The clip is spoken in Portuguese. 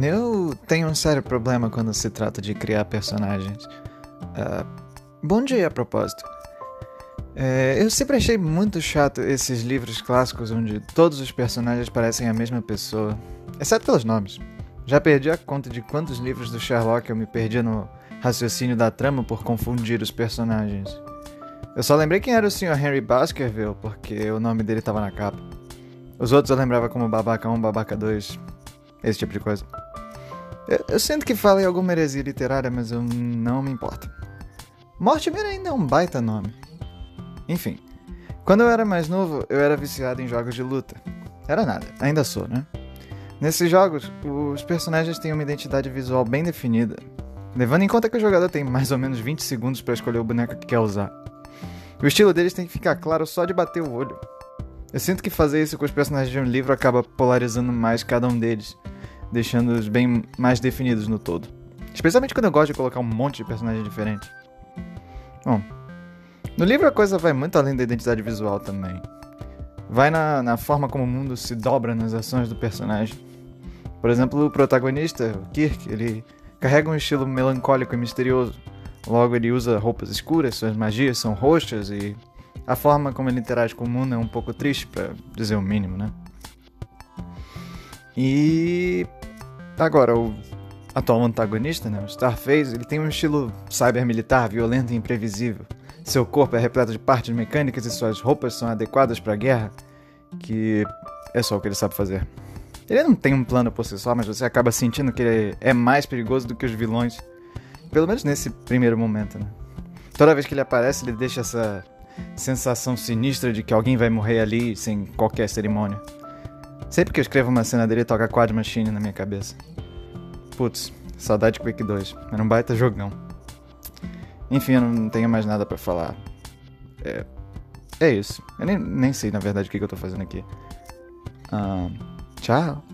Eu tenho um sério problema quando se trata de criar personagens. Uh, bom dia, a propósito. É, eu sempre achei muito chato esses livros clássicos onde todos os personagens parecem a mesma pessoa, exceto pelos nomes. Já perdi a conta de quantos livros do Sherlock eu me perdi no raciocínio da trama por confundir os personagens. Eu só lembrei quem era o Sr. Henry Baskerville porque o nome dele estava na capa. Os outros eu lembrava como Babaca 1, Babaca 2, esse tipo de coisa. Eu, eu sinto que falei alguma heresia literária, mas eu não me importo. Mortimer ainda é um baita nome. Enfim, quando eu era mais novo, eu era viciado em jogos de luta. Era nada, ainda sou, né? Nesses jogos, os personagens têm uma identidade visual bem definida, levando em conta que o jogador tem mais ou menos 20 segundos para escolher o boneco que quer usar. O estilo deles tem que ficar claro só de bater o olho. Eu sinto que fazer isso com os personagens de um livro acaba polarizando mais cada um deles, deixando-os bem mais definidos no todo. Especialmente quando eu gosto de colocar um monte de personagens diferentes. Bom, no livro a coisa vai muito além da identidade visual também. Vai na, na forma como o mundo se dobra nas ações do personagem. Por exemplo, o protagonista, o Kirk, ele carrega um estilo melancólico e misterioso. Logo, ele usa roupas escuras, suas magias são roxas e a forma como ele interage com o mundo é um pouco triste, para dizer o mínimo, né? E agora, o atual antagonista, né, o Starface, ele tem um estilo cyber-militar, violento e imprevisível. Seu corpo é repleto de partes mecânicas e suas roupas são adequadas para a guerra, que é só o que ele sabe fazer. Ele não tem um plano por si só, mas você acaba sentindo que ele é mais perigoso do que os vilões. Pelo menos nesse primeiro momento, né? Toda vez que ele aparece, ele deixa essa sensação sinistra de que alguém vai morrer ali sem qualquer cerimônia. Sempre que eu escrevo uma cena dele, toca Quad Machine na minha cabeça. Putz, saudade de Quake 2. Era um baita jogão. Enfim, eu não tenho mais nada para falar. É, é isso. Eu nem, nem sei, na verdade, o que, que eu tô fazendo aqui. tchau.